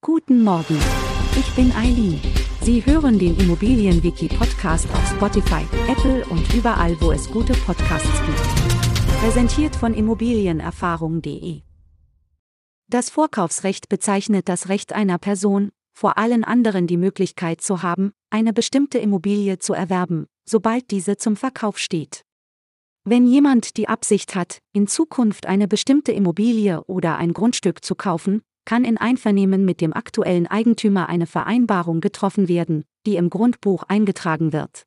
Guten Morgen. Ich bin Eileen. Sie hören den Immobilienwiki-Podcast auf Spotify, Apple und überall, wo es gute Podcasts gibt. Präsentiert von Immobilienerfahrung.de. Das Vorkaufsrecht bezeichnet das Recht einer Person, vor allen anderen die Möglichkeit zu haben, eine bestimmte Immobilie zu erwerben, sobald diese zum Verkauf steht. Wenn jemand die Absicht hat, in Zukunft eine bestimmte Immobilie oder ein Grundstück zu kaufen, kann in Einvernehmen mit dem aktuellen Eigentümer eine Vereinbarung getroffen werden, die im Grundbuch eingetragen wird.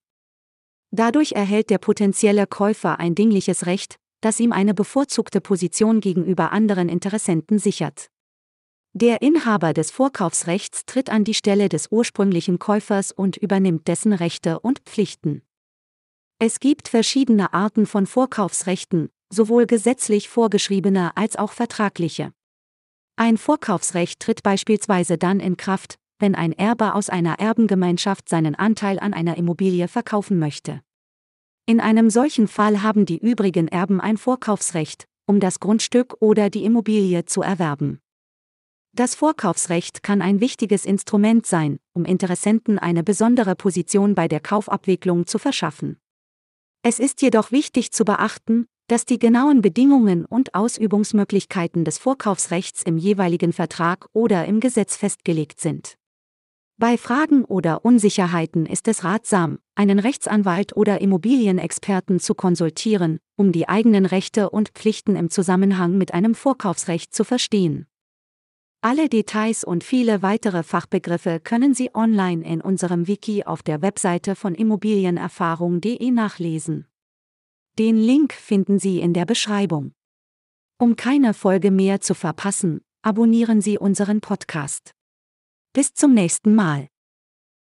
Dadurch erhält der potenzielle Käufer ein dingliches Recht, das ihm eine bevorzugte Position gegenüber anderen Interessenten sichert. Der Inhaber des Vorkaufsrechts tritt an die Stelle des ursprünglichen Käufers und übernimmt dessen Rechte und Pflichten. Es gibt verschiedene Arten von Vorkaufsrechten, sowohl gesetzlich vorgeschriebene als auch vertragliche. Ein Vorkaufsrecht tritt beispielsweise dann in Kraft, wenn ein Erbe aus einer Erbengemeinschaft seinen Anteil an einer Immobilie verkaufen möchte. In einem solchen Fall haben die übrigen Erben ein Vorkaufsrecht, um das Grundstück oder die Immobilie zu erwerben. Das Vorkaufsrecht kann ein wichtiges Instrument sein, um Interessenten eine besondere Position bei der Kaufabwicklung zu verschaffen. Es ist jedoch wichtig zu beachten, dass die genauen Bedingungen und Ausübungsmöglichkeiten des Vorkaufsrechts im jeweiligen Vertrag oder im Gesetz festgelegt sind. Bei Fragen oder Unsicherheiten ist es ratsam, einen Rechtsanwalt oder Immobilienexperten zu konsultieren, um die eigenen Rechte und Pflichten im Zusammenhang mit einem Vorkaufsrecht zu verstehen. Alle Details und viele weitere Fachbegriffe können Sie online in unserem Wiki auf der Webseite von immobilienerfahrung.de nachlesen. Den Link finden Sie in der Beschreibung. Um keine Folge mehr zu verpassen, abonnieren Sie unseren Podcast. Bis zum nächsten Mal.